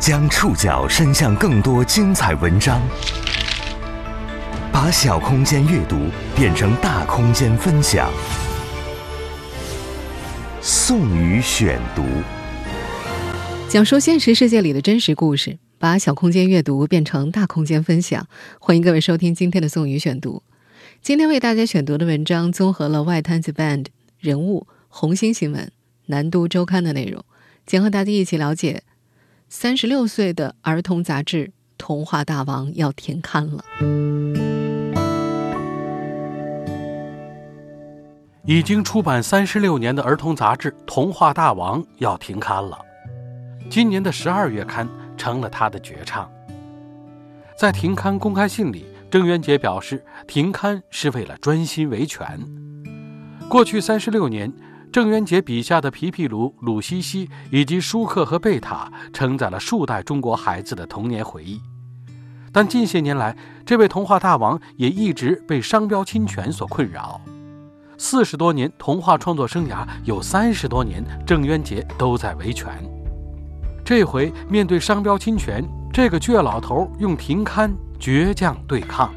将触角伸向更多精彩文章，把小空间阅读变成大空间分享。宋宇选读，讲述现实世界里的真实故事，把小空间阅读变成大空间分享。欢迎各位收听今天的宋宇选读。今天为大家选读的文章综合了外滩子 band 人物、红星新闻、南都周刊的内容，将和大家一起了解。三十六岁的儿童杂志《童话大王》要停刊了。已经出版三十六年的儿童杂志《童话大王》要停刊了。今年的十二月刊成了他的绝唱。在停刊公开信里，郑渊洁表示，停刊是为了专心维权。过去三十六年。郑渊洁笔下的皮皮鲁、鲁西西以及舒克和贝塔，承载了数代中国孩子的童年回忆。但近些年来，这位童话大王也一直被商标侵权所困扰。四十多年童话创作生涯，有三十多年郑渊洁都在维权。这回面对商标侵权，这个倔老头用停刊倔强对抗。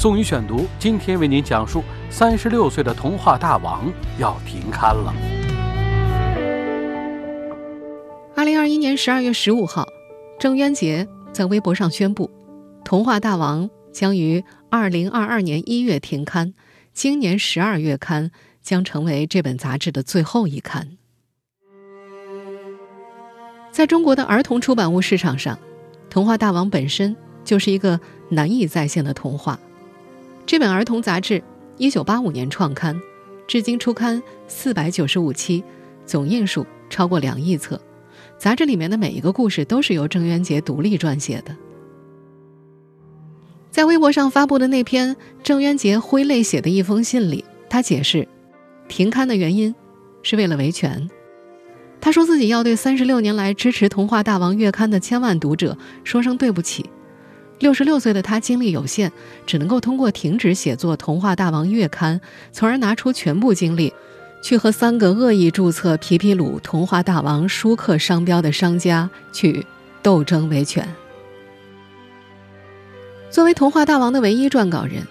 宋宇选读，今天为您讲述：三十六岁的童话大王要停刊了。二零二一年十二月十五号，郑渊洁在微博上宣布，《童话大王》将于二零二二年一月停刊，今年十二月刊将成为这本杂志的最后一刊。在中国的儿童出版物市场上，《童话大王》本身就是一个难以再现的童话。这本儿童杂志，一九八五年创刊，至今出刊四百九十五期，总印数超过两亿册。杂志里面的每一个故事都是由郑渊洁独立撰写的。在微博上发布的那篇郑渊洁挥泪写的一封信里，他解释，停刊的原因是为了维权。他说自己要对三十六年来支持《童话大王》月刊的千万读者说声对不起。六十六岁的他精力有限，只能够通过停止写作《童话大王》月刊，从而拿出全部精力，去和三个恶意注册“皮皮鲁”“童话大王”“舒克”商标的商家去斗争维权。作为《童话大王》的唯一撰稿人，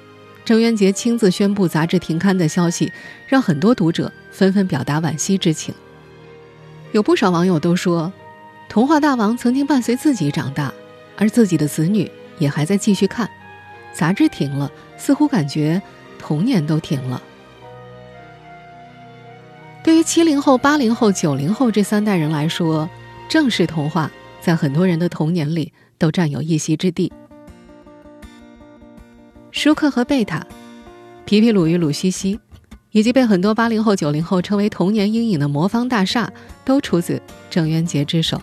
郑渊洁亲自宣布杂志停刊的消息，让很多读者纷纷表达惋惜之情。有不少网友都说，《童话大王》曾经伴随自己长大，而自己的子女。也还在继续看，杂志停了，似乎感觉童年都停了。对于七零后、八零后、九零后这三代人来说，正式童话在很多人的童年里都占有一席之地。舒克和贝塔、皮皮鲁与鲁西西，以及被很多八零后、九零后称为童年阴影的魔方大厦，都出自郑渊洁之手。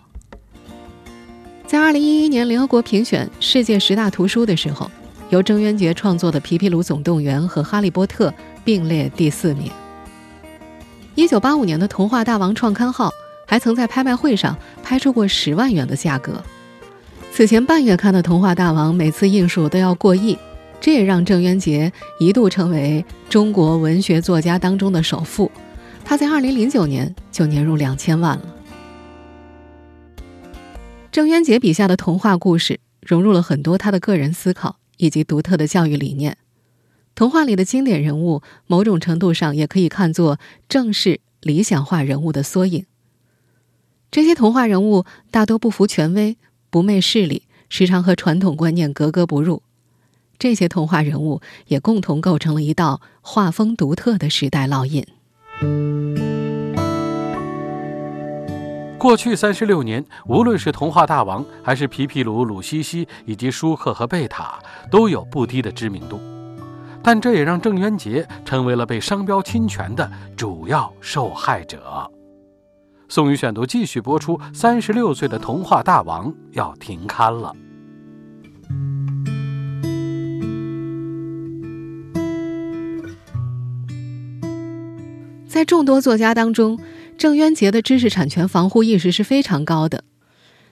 在二零一一年联合国评选世界十大图书的时候，由郑渊洁创作的《皮皮鲁总动员》和《哈利波特》并列第四名。一九八五年的《童话大王》创刊号还曾在拍卖会上拍出过十万元的价格。此前半月刊的《童话大王》每次印数都要过亿，这也让郑渊洁一度成为中国文学作家当中的首富。他在二零零九年就年入两千万了。郑渊洁笔下的童话故事融入了很多他的个人思考以及独特的教育理念。童话里的经典人物，某种程度上也可以看作正式理想化人物的缩影。这些童话人物大多不服权威，不媚势力，时常和传统观念格格不入。这些童话人物也共同构成了一道画风独特的时代烙印。过去三十六年，无论是童话大王，还是皮皮鲁、鲁西西，以及舒克和贝塔，都有不低的知名度。但这也让郑渊洁成为了被商标侵权的主要受害者。宋宇选读继续播出：三十六岁的童话大王要停刊了。在众多作家当中。郑渊洁的知识产权防护意识是非常高的。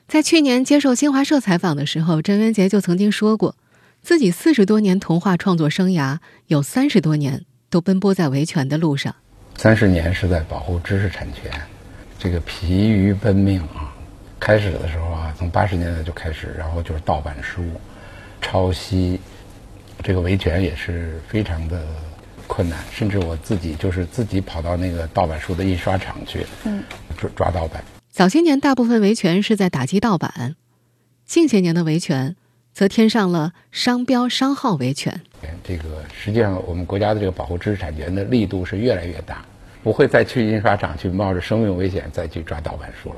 在去年接受新华社采访的时候，郑渊洁就曾经说过，自己四十多年童话创作生涯，有三十多年都奔波在维权的路上。三十年是在保护知识产权，这个疲于奔命啊！开始的时候啊，从八十年代就开始，然后就是盗版书、抄袭，这个维权也是非常的困难，甚至我自己就是自己跑到那个盗版书的印刷厂去，嗯，抓抓盗版。早些年，大部分维权是在打击盗版；近些年的维权，则添上了商标、商号维权。这个实际上，我们国家的这个保护知识产权的力度是越来越大，不会再去印刷厂去冒着生命危险再去抓盗版书了。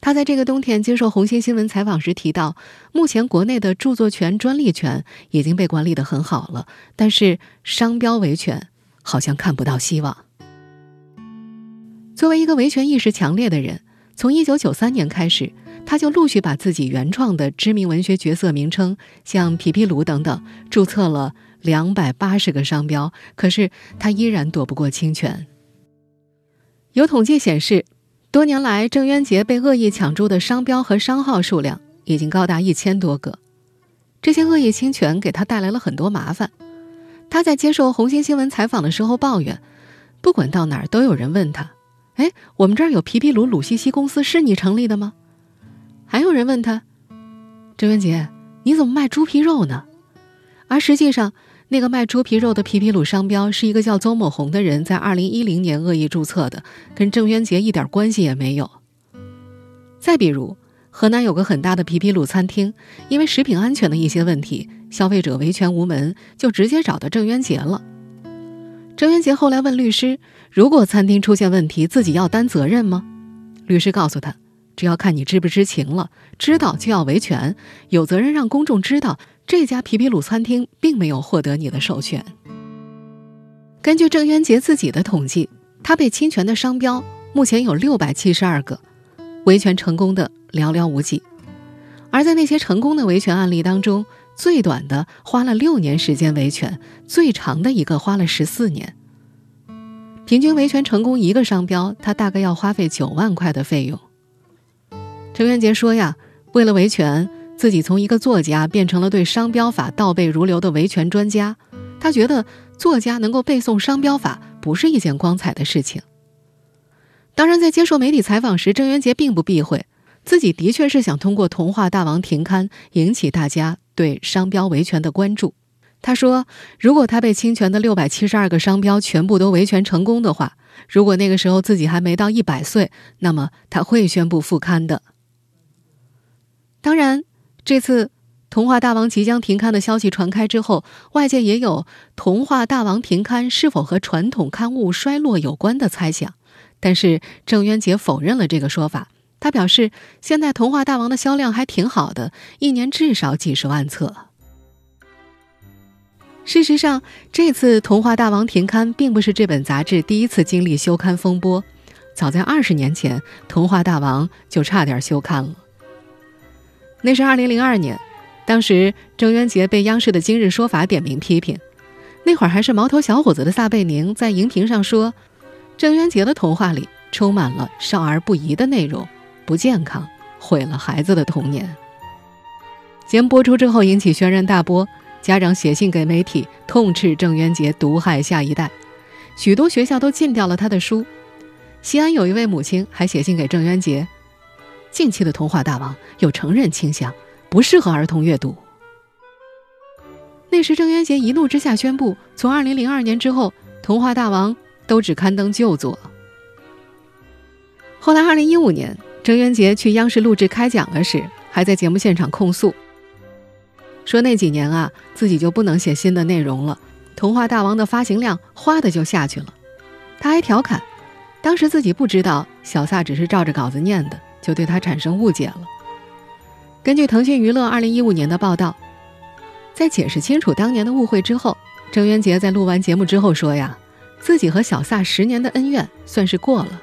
他在这个冬天接受红星新闻采访时提到，目前国内的著作权、专利权已经被管理的很好了，但是商标维权好像看不到希望。作为一个维权意识强烈的人，从1993年开始，他就陆续把自己原创的知名文学角色名称，像皮皮鲁等等，注册了两百八十个商标。可是他依然躲不过侵权。有统计显示。多年来，郑渊洁被恶意抢注的商标和商号数量已经高达一千多个。这些恶意侵权给他带来了很多麻烦。他在接受红星新闻采访的时候抱怨，不管到哪儿都有人问他：“哎，我们这儿有皮皮鲁鲁西西公司，是你成立的吗？”还有人问他：“郑渊洁，你怎么卖猪皮肉呢？”而实际上，那个卖猪皮肉的皮皮鲁商标是一个叫邹某红的人在二零一零年恶意注册的，跟郑渊洁一点关系也没有。再比如，河南有个很大的皮皮鲁餐厅，因为食品安全的一些问题，消费者维权无门，就直接找到郑渊洁了。郑渊洁后来问律师：“如果餐厅出现问题，自己要担责任吗？”律师告诉他：“只要看你知不知情了，知道就要维权，有责任让公众知道。”这家皮皮鲁餐厅并没有获得你的授权。根据郑渊洁自己的统计，他被侵权的商标目前有六百七十二个，维权成功的寥寥无几。而在那些成功的维权案例当中，最短的花了六年时间维权，最长的一个花了十四年。平均维权成功一个商标，他大概要花费九万块的费用。郑渊洁说呀，为了维权。自己从一个作家变成了对商标法倒背如流的维权专家，他觉得作家能够背诵商标法不是一件光彩的事情。当然，在接受媒体采访时，郑渊洁并不避讳，自己的确是想通过《童话大王》停刊引起大家对商标维权的关注。他说：“如果他被侵权的六百七十二个商标全部都维权成功的话，如果那个时候自己还没到一百岁，那么他会宣布复刊的。”当然。这次《童话大王》即将停刊的消息传开之后，外界也有《童话大王》停刊是否和传统刊物衰落有关的猜想。但是郑渊洁否认了这个说法，他表示，现在《童话大王》的销量还挺好的，一年至少几十万册。事实上，这次《童话大王》停刊并不是这本杂志第一次经历休刊风波，早在二十年前，《童话大王》就差点休刊了。那是二零零二年，当时郑渊洁被央视的《今日说法》点名批评。那会儿还是毛头小伙子的撒贝宁在荧屏上说：“郑渊洁的童话里充满了少儿不宜的内容，不健康，毁了孩子的童年。”节目播出之后引起轩然大波，家长写信给媒体痛斥郑渊洁毒害下一代，许多学校都禁掉了他的书。西安有一位母亲还写信给郑渊洁。近期的童话大王有成人倾向，不适合儿童阅读。那时郑渊洁一怒之下宣布，从二零零二年之后，童话大王都只刊登旧作。后来二零一五年，郑渊洁去央视录制开讲了时，还在节目现场控诉，说那几年啊，自己就不能写新的内容了，童话大王的发行量哗的就下去了。他还调侃，当时自己不知道小撒只是照着稿子念的。就对他产生误解了。根据腾讯娱乐二零一五年的报道，在解释清楚当年的误会之后，郑渊洁在录完节目之后说：“呀，自己和小撒十年的恩怨算是过了。”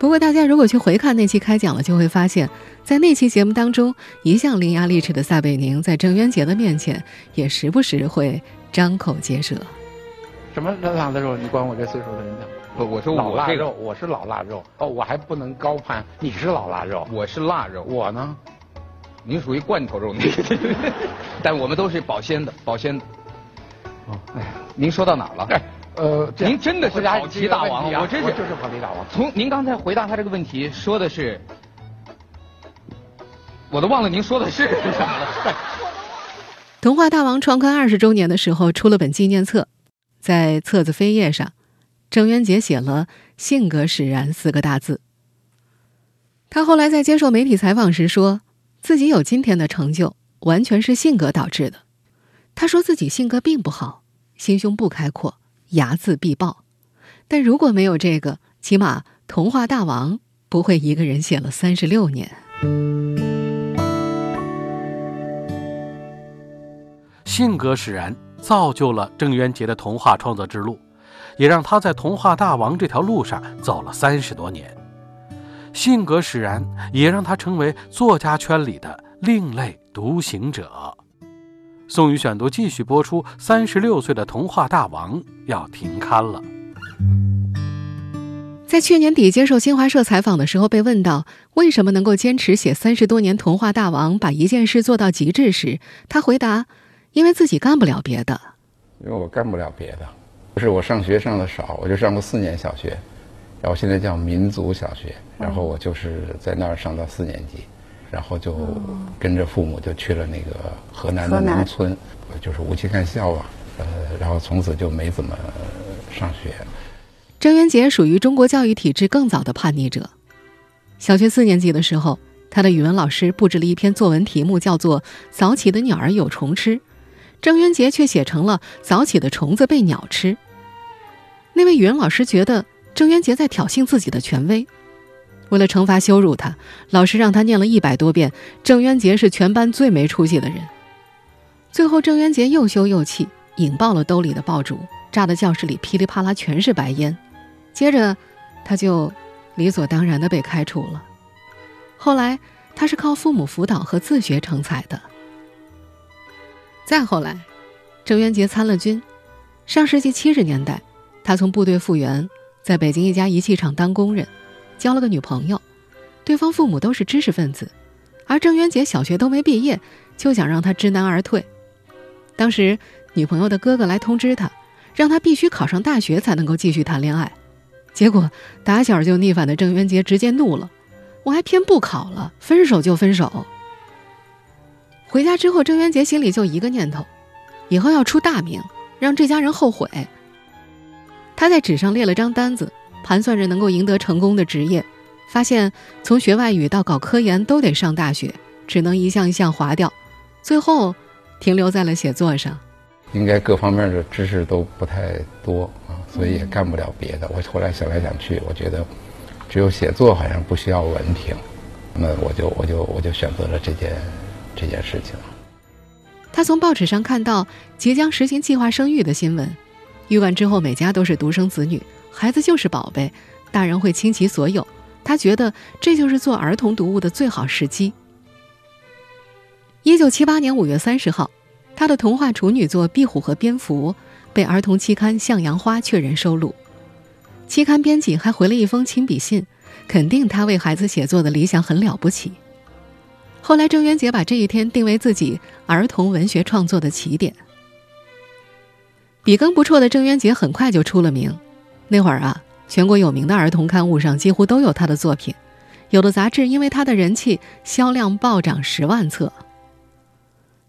不过，大家如果去回看那期开讲了，就会发现，在那期节目当中，一向伶牙俐齿的撒贝宁在郑渊洁的面前也时不时会张口结舌。什么老的肉？你管我这岁数的人讲？不，我说我腊肉，我是老腊肉。哦，我还不能高攀，你是老腊肉，我是腊肉。我呢，您属于罐头肉那个，但我们都是保鲜的，保鲜的。哦，哎呀，您说到哪了？哎，呃，您真的是跑题大王，我真是就是跑题大王。从您刚才回答他这个问题，说的是我都忘了您说的是什么了。童话大王创刊二十周年的时候，出了本纪念册，在册子扉页上，郑渊洁写了“性格使然”四个大字。他后来在接受媒体采访时说，自己有今天的成就，完全是性格导致的。他说自己性格并不好，心胸不开阔，睚眦必报。但如果没有这个，起码童话大王不会一个人写了三十六年。性格使然，造就了郑渊洁的童话创作之路，也让他在童话大王这条路上走了三十多年。性格使然，也让他成为作家圈里的另类独行者。宋宇选读继续播出。三十六岁的童话大王要停刊了。在去年底接受新华社采访的时候，被问到为什么能够坚持写三十多年童话大王，把一件事做到极致时，他回答。因为自己干不了别的，因为我干不了别的，不是我上学上的少，我就上过四年小学，然后现在叫民族小学，然后我就是在那儿上到四年级，然后就跟着父母就去了那个河南的农村，就是无期干校啊，呃，然后从此就没怎么上学。郑渊洁属于中国教育体制更早的叛逆者，小学四年级的时候，他的语文老师布置了一篇作文题目，叫做《早起的鸟儿有虫吃》。郑渊洁却写成了早起的虫子被鸟吃。那位语文老师觉得郑渊洁在挑衅自己的权威，为了惩罚羞辱他，老师让他念了一百多遍郑渊洁是全班最没出息的人。最后，郑渊洁又羞又气，引爆了兜里的爆竹，炸得教室里噼里啪啦全是白烟。接着，他就理所当然的被开除了。后来，他是靠父母辅导和自学成才的。再后来，郑渊洁参了军。上世纪七十年代，他从部队复员，在北京一家仪器厂当工人，交了个女朋友。对方父母都是知识分子，而郑渊洁小学都没毕业，就想让他知难而退。当时，女朋友的哥哥来通知他，让他必须考上大学才能够继续谈恋爱。结果打小就逆反的郑渊洁直接怒了：“我还偏不考了，分手就分手。”回家之后，郑渊洁心里就一个念头：以后要出大名，让这家人后悔。他在纸上列了张单子，盘算着能够赢得成功的职业，发现从学外语到搞科研都得上大学，只能一项一项划掉，最后停留在了写作上。应该各方面的知识都不太多啊，所以也干不了别的。我后来想来想去，我觉得只有写作好像不需要文凭，那我就我就我就选择了这件。这件事情，他从报纸上看到即将实行计划生育的新闻，育完之后每家都是独生子女，孩子就是宝贝，大人会倾其所有。他觉得这就是做儿童读物的最好时机。一九七八年五月三十号，他的童话处女作《壁虎和蝙蝠》被儿童期刊《向阳花》确认收录，期刊编辑还回了一封亲笔信，肯定他为孩子写作的理想很了不起。后来，郑渊洁把这一天定为自己儿童文学创作的起点。笔耕不辍的郑渊洁很快就出了名。那会儿啊，全国有名的儿童刊物上几乎都有他的作品，有的杂志因为他的人气销量暴涨十万册。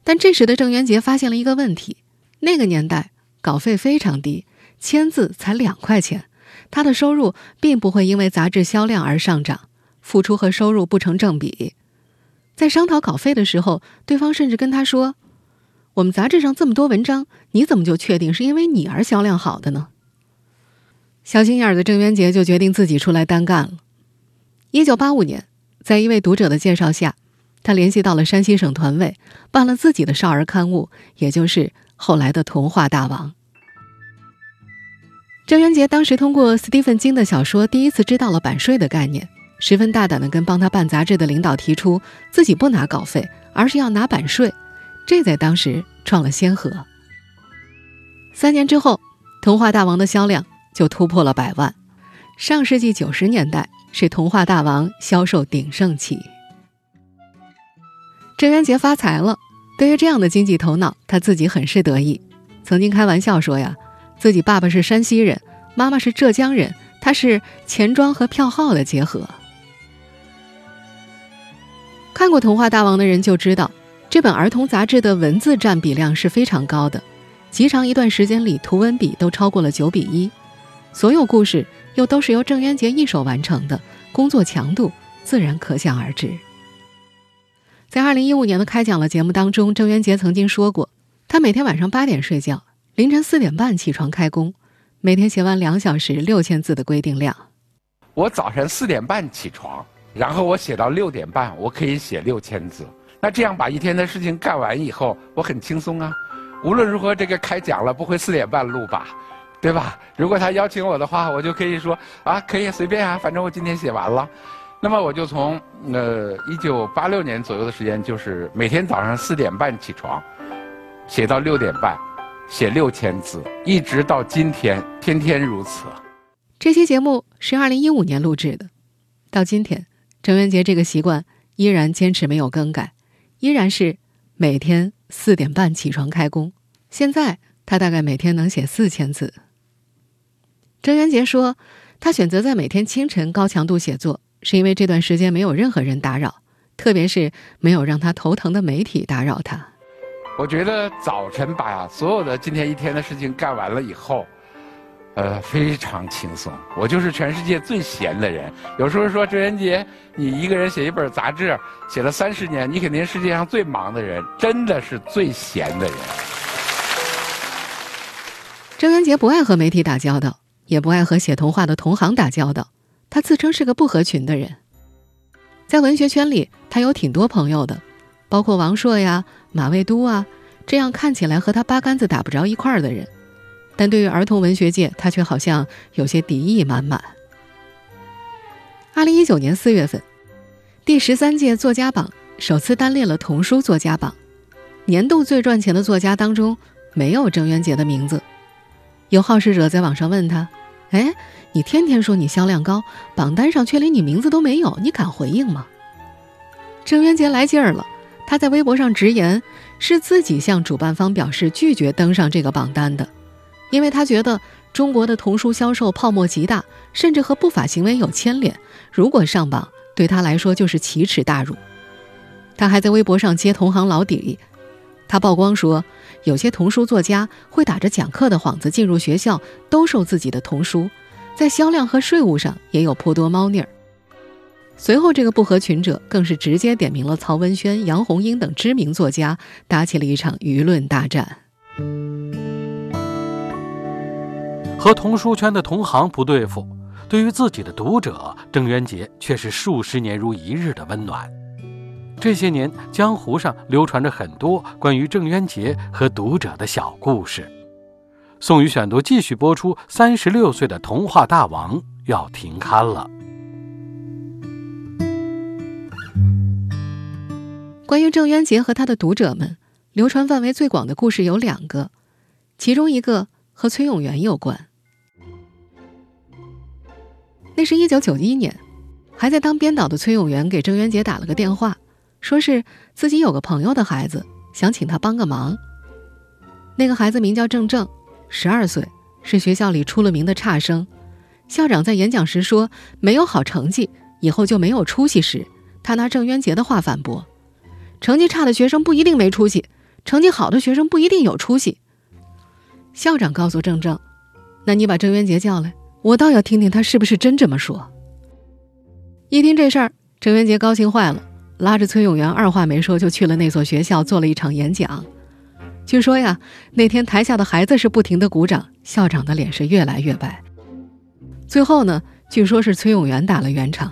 但这时的郑渊洁发现了一个问题：那个年代稿费非常低，签字才两块钱，他的收入并不会因为杂志销量而上涨，付出和收入不成正比。在商讨稿费的时候，对方甚至跟他说：“我们杂志上这么多文章，你怎么就确定是因为你而销量好的呢？”小心眼儿的郑渊洁就决定自己出来单干了。一九八五年，在一位读者的介绍下，他联系到了山西省团委，办了自己的少儿刊物，也就是后来的《童话大王》。郑渊洁当时通过斯蒂芬金的小说，第一次知道了版税的概念。十分大胆的跟帮他办杂志的领导提出，自己不拿稿费，而是要拿版税，这在当时创了先河。三年之后，《童话大王》的销量就突破了百万。上世纪九十年代是《童话大王》销售鼎盛期。郑渊洁发财了，对于这样的经济头脑，他自己很是得意，曾经开玩笑说呀，自己爸爸是山西人，妈妈是浙江人，他是钱庄和票号的结合。看过《童话大王》的人就知道，这本儿童杂志的文字占比量是非常高的，极长一段时间里，图文比都超过了九比一。所有故事又都是由郑渊洁一手完成的，工作强度自然可想而知。在二零一五年的开讲了节目当中，郑渊洁曾经说过，他每天晚上八点睡觉，凌晨四点半起床开工，每天写完两小时六千字的规定量。我早晨四点半起床。然后我写到六点半，我可以写六千字。那这样把一天的事情干完以后，我很轻松啊。无论如何，这个开讲了不会四点半录吧，对吧？如果他邀请我的话，我就可以说啊，可以随便啊，反正我今天写完了。那么我就从呃一九八六年左右的时间，就是每天早上四点半起床，写到六点半，写六千字，一直到今天，天天如此。这期节目是二零一五年录制的，到今天。郑渊洁这个习惯依然坚持没有更改，依然是每天四点半起床开工。现在他大概每天能写四千字。郑渊洁说，他选择在每天清晨高强度写作，是因为这段时间没有任何人打扰，特别是没有让他头疼的媒体打扰他。我觉得早晨把所有的今天一天的事情干完了以后。呃，非常轻松。我就是全世界最闲的人。有时候说郑渊洁，你一个人写一本杂志，写了三十年，你肯定世界上最忙的人，真的是最闲的人。郑渊洁不爱和媒体打交道，也不爱和写童话的同行打交道。他自称是个不合群的人。在文学圈里，他有挺多朋友的，包括王朔呀、马未都啊，这样看起来和他八竿子打不着一块儿的人。但对于儿童文学界，他却好像有些敌意满满。二零一九年四月份，第十三届作家榜首次单列了童书作家榜，年度最赚钱的作家当中没有郑渊洁的名字。有好事者在网上问他：“哎，你天天说你销量高，榜单上却连你名字都没有，你敢回应吗？”郑渊洁来劲儿了，他在微博上直言，是自己向主办方表示拒绝登上这个榜单的。因为他觉得中国的童书销售泡沫极大，甚至和不法行为有牵连。如果上榜，对他来说就是奇耻大辱。他还在微博上揭同行老底，他曝光说，有些童书作家会打着讲课的幌子进入学校兜售自己的童书，在销量和税务上也有颇多猫腻儿。随后，这个不合群者更是直接点名了曹文轩、杨红樱等知名作家，打起了一场舆论大战。和童书圈的同行不对付，对于自己的读者，郑渊洁却是数十年如一日的温暖。这些年，江湖上流传着很多关于郑渊洁和读者的小故事。宋宇选读继续播出：三十六岁的童话大王要停刊了。关于郑渊洁和他的读者们，流传范围最广的故事有两个，其中一个和崔永元有关。那是一九九一年，还在当编导的崔永元给郑渊洁打了个电话，说是自己有个朋友的孩子想请他帮个忙。那个孩子名叫郑正，十二岁，是学校里出了名的差生。校长在演讲时说，没有好成绩以后就没有出息时，他拿郑渊洁的话反驳：成绩差的学生不一定没出息，成绩好的学生不一定有出息。校长告诉郑正：“那你把郑渊洁叫来。”我倒要听听他是不是真这么说。一听这事儿，郑渊洁高兴坏了，拉着崔永元二话没说就去了那所学校做了一场演讲。据说呀，那天台下的孩子是不停的鼓掌，校长的脸是越来越白。最后呢，据说是崔永元打了圆场。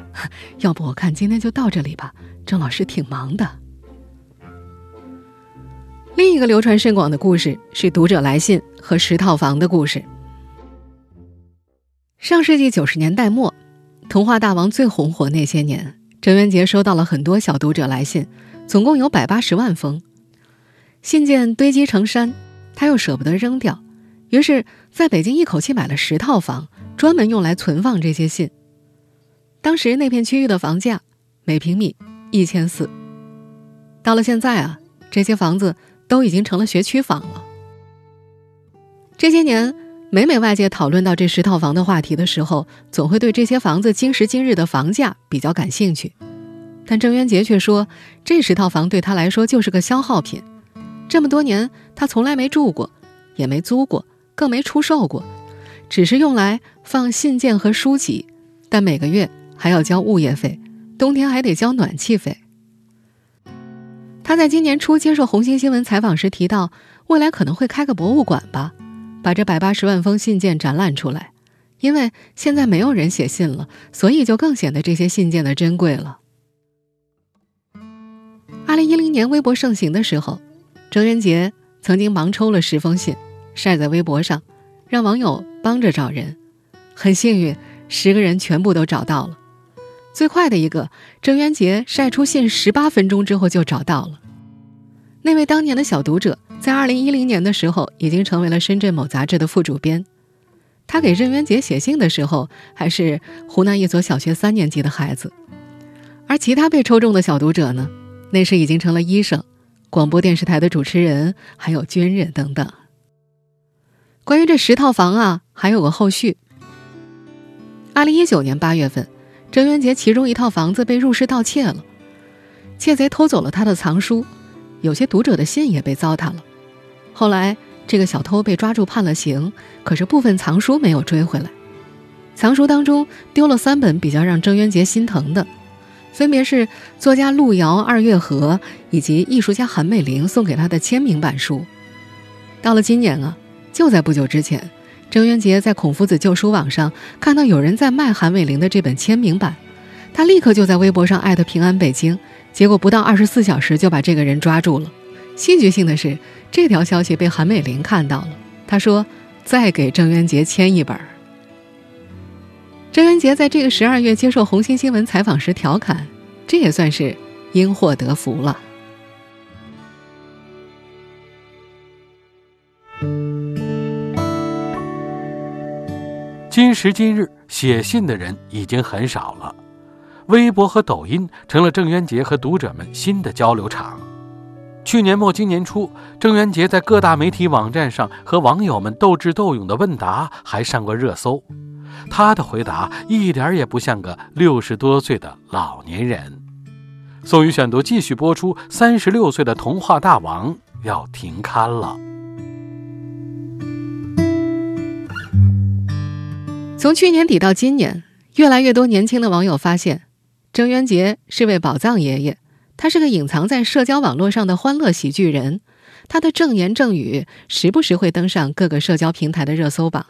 要不我看今天就到这里吧，郑老师挺忙的。另一个流传甚广的故事是读者来信和十套房的故事。上世纪九十年代末，童话大王最红火那些年，郑渊洁收到了很多小读者来信，总共有百八十万封。信件堆积成山，他又舍不得扔掉，于是在北京一口气买了十套房，专门用来存放这些信。当时那片区域的房价每平米一千四，到了现在啊，这些房子都已经成了学区房了。这些年。每每外界讨论到这十套房的话题的时候，总会对这些房子今时今日的房价比较感兴趣。但郑渊洁却说，这十套房对他来说就是个消耗品。这么多年，他从来没住过，也没租过，更没出售过，只是用来放信件和书籍。但每个月还要交物业费，冬天还得交暖气费。他在今年初接受红星新闻采访时提到，未来可能会开个博物馆吧，把这百八十万封信件展览出来。因为现在没有人写信了，所以就更显得这些信件的珍贵了。二零一零年微博盛行的时候，郑渊洁曾经盲抽了十封信，晒在微博上，让网友帮着找人。很幸运，十个人全部都找到了。最快的一个，郑渊洁晒出信十八分钟之后就找到了。那位当年的小读者，在二零一零年的时候已经成为了深圳某杂志的副主编。他给郑渊洁写信的时候，还是湖南一所小学三年级的孩子，而其他被抽中的小读者呢，那时已经成了医生、广播电视台的主持人，还有军人等等。关于这十套房啊，还有个后续。二零一九年八月份，郑渊洁其中一套房子被入室盗窃了，窃贼偷走了他的藏书，有些读者的信也被糟蹋了。后来。这个小偷被抓住判了刑，可是部分藏书没有追回来。藏书当中丢了三本比较让郑渊洁心疼的，分别是作家路遥、二月河以及艺术家韩美玲送给他的签名版书。到了今年啊，就在不久之前，郑渊洁在孔夫子旧书网上看到有人在卖韩美玲的这本签名版，他立刻就在微博上艾特平安北京，结果不到二十四小时就把这个人抓住了。戏剧性的是。这条消息被韩美玲看到了，她说：“再给郑渊洁签一本。”郑渊洁在这个十二月接受红星新闻采访时调侃：“这也算是因祸得福了。”今时今日，写信的人已经很少了，微博和抖音成了郑渊洁和读者们新的交流场。去年末今年初，郑渊洁在各大媒体网站上和网友们斗智斗勇的问答还上过热搜。他的回答一点也不像个六十多岁的老年人。宋宇选读继续播出：三十六岁的童话大王要停刊了。从去年底到今年，越来越多年轻的网友发现，郑渊洁是位宝藏爷爷。他是个隐藏在社交网络上的欢乐喜剧人，他的正言正语时不时会登上各个社交平台的热搜榜。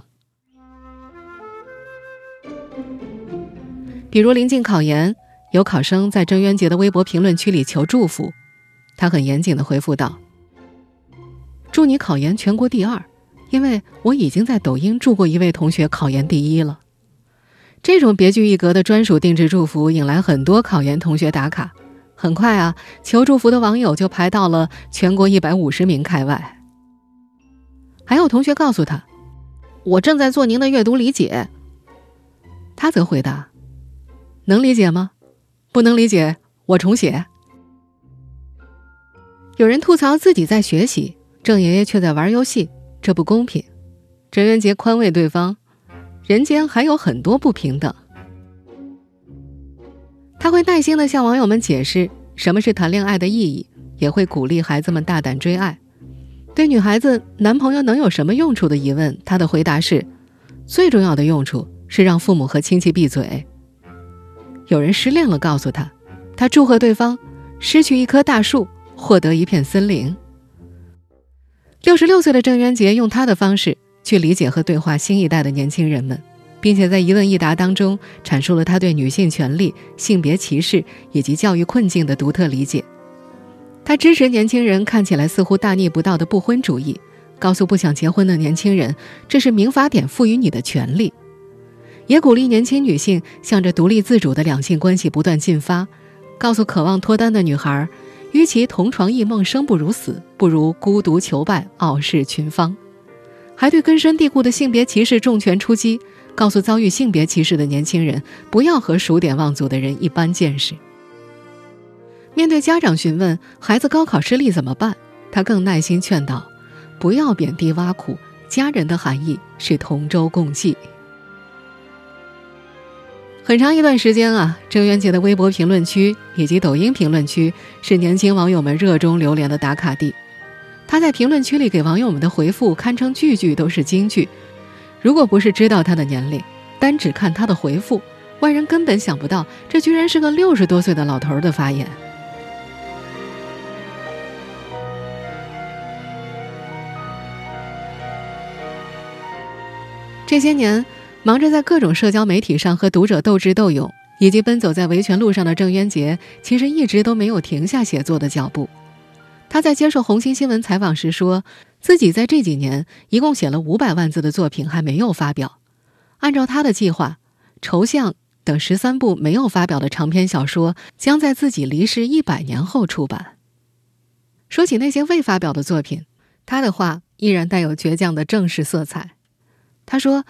比如临近考研，有考生在郑渊洁的微博评论区里求祝福，他很严谨的回复道：“祝你考研全国第二，因为我已经在抖音祝过一位同学考研第一了。”这种别具一格的专属定制祝福引来很多考研同学打卡。很快啊，求祝福的网友就排到了全国一百五十名开外。还有同学告诉他：“我正在做您的阅读理解。”他则回答：“能理解吗？不能理解，我重写。”有人吐槽自己在学习，郑爷爷却在玩游戏，这不公平。郑渊洁宽慰对方：“人间还有很多不平等。”他会耐心地向网友们解释什么是谈恋爱的意义，也会鼓励孩子们大胆追爱。对女孩子男朋友能有什么用处的疑问，他的回答是：最重要的用处是让父母和亲戚闭嘴。有人失恋了，告诉他，他祝贺对方失去一棵大树，获得一片森林。六十六岁的郑渊洁用他的方式去理解和对话新一代的年轻人们。并且在一问一答当中阐述了他对女性权利、性别歧视以及教育困境的独特理解。他支持年轻人看起来似乎大逆不道的不婚主义，告诉不想结婚的年轻人，这是民法典赋予你的权利。也鼓励年轻女性向着独立自主的两性关系不断进发，告诉渴望脱单的女孩，与其同床异梦生不如死，不如孤独求败傲视群芳。还对根深蒂固的性别歧视重拳出击。告诉遭遇性别歧视的年轻人，不要和数典忘祖的人一般见识。面对家长询问孩子高考失利怎么办，他更耐心劝导：不要贬低挖苦，家人的含义是同舟共济。很长一段时间啊，郑渊洁的微博评论区以及抖音评论区是年轻网友们热衷流连的打卡地。他在评论区里给网友们的回复堪称句句都是金句。如果不是知道他的年龄，单只看他的回复，外人根本想不到这居然是个六十多岁的老头的发言。这些年。忙着在各种社交媒体上和读者斗智斗勇，以及奔走在维权路上的郑渊洁，其实一直都没有停下写作的脚步。他在接受红星新闻采访时说，自己在这几年一共写了五百万字的作品还没有发表。按照他的计划，《抽象》等十三部没有发表的长篇小说将在自己离世一百年后出版。说起那些未发表的作品，他的话依然带有倔强的正式色彩。他说。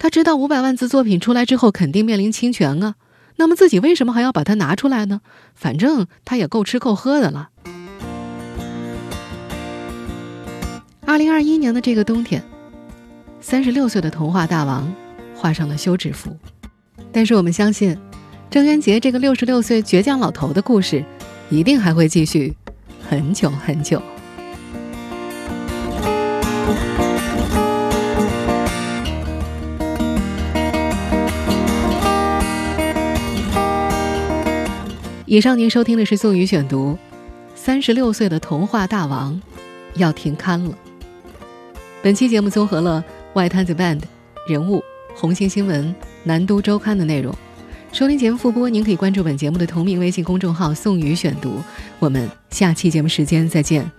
他知道五百万字作品出来之后肯定面临侵权啊，那么自己为什么还要把它拿出来呢？反正他也够吃够喝的了。二零二一年的这个冬天，三十六岁的童话大王画上了休止符，但是我们相信，郑渊洁这个六十六岁倔强老头的故事，一定还会继续很久很久。以上您收听的是宋宇选读，《三十六岁的童话大王》要停刊了。本期节目综合了外滩子 band、人物、红星新闻、南都周刊的内容。收听节目复播，您可以关注本节目的同名微信公众号“宋宇选读”。我们下期节目时间再见。